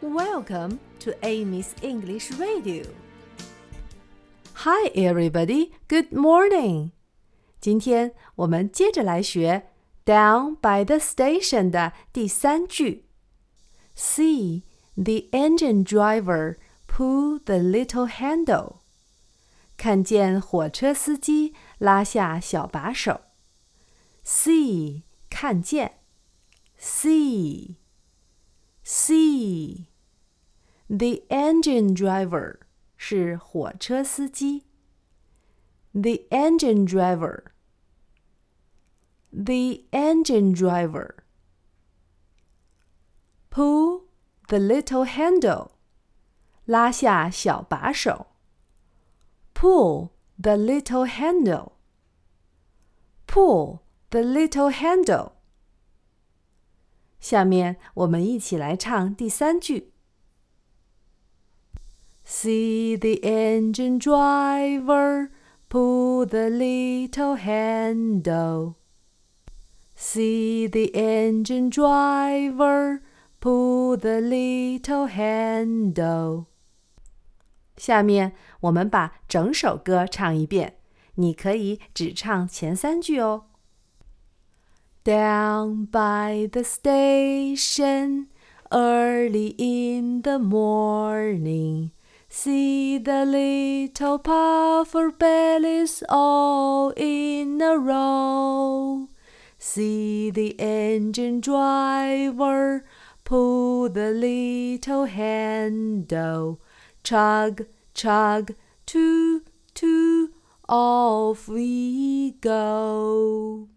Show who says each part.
Speaker 1: Welcome to Amy's English Radio. Hi, everybody. Good morning. 今天我们接着来学 "Down by the station" 的第三句。See the engine driver pull the little handle. 看见火车司机拉下小把手。See 看见，see The engine driver 是火车司机。The engine driver. The engine driver. Pull the little handle. 拉下小把手。Pull the little handle. Pull the little handle. 下面我们一起来唱第三句。 See the engine driver pull the little handle. See the engine driver pull the little handle. 下面我们把整首歌唱一遍，你可以只唱前三句哦。Down by the station, early in the morning. See the little puffer bellies all in a row. See the engine driver pull the little handle. Chug, chug, toot, toot, off we go.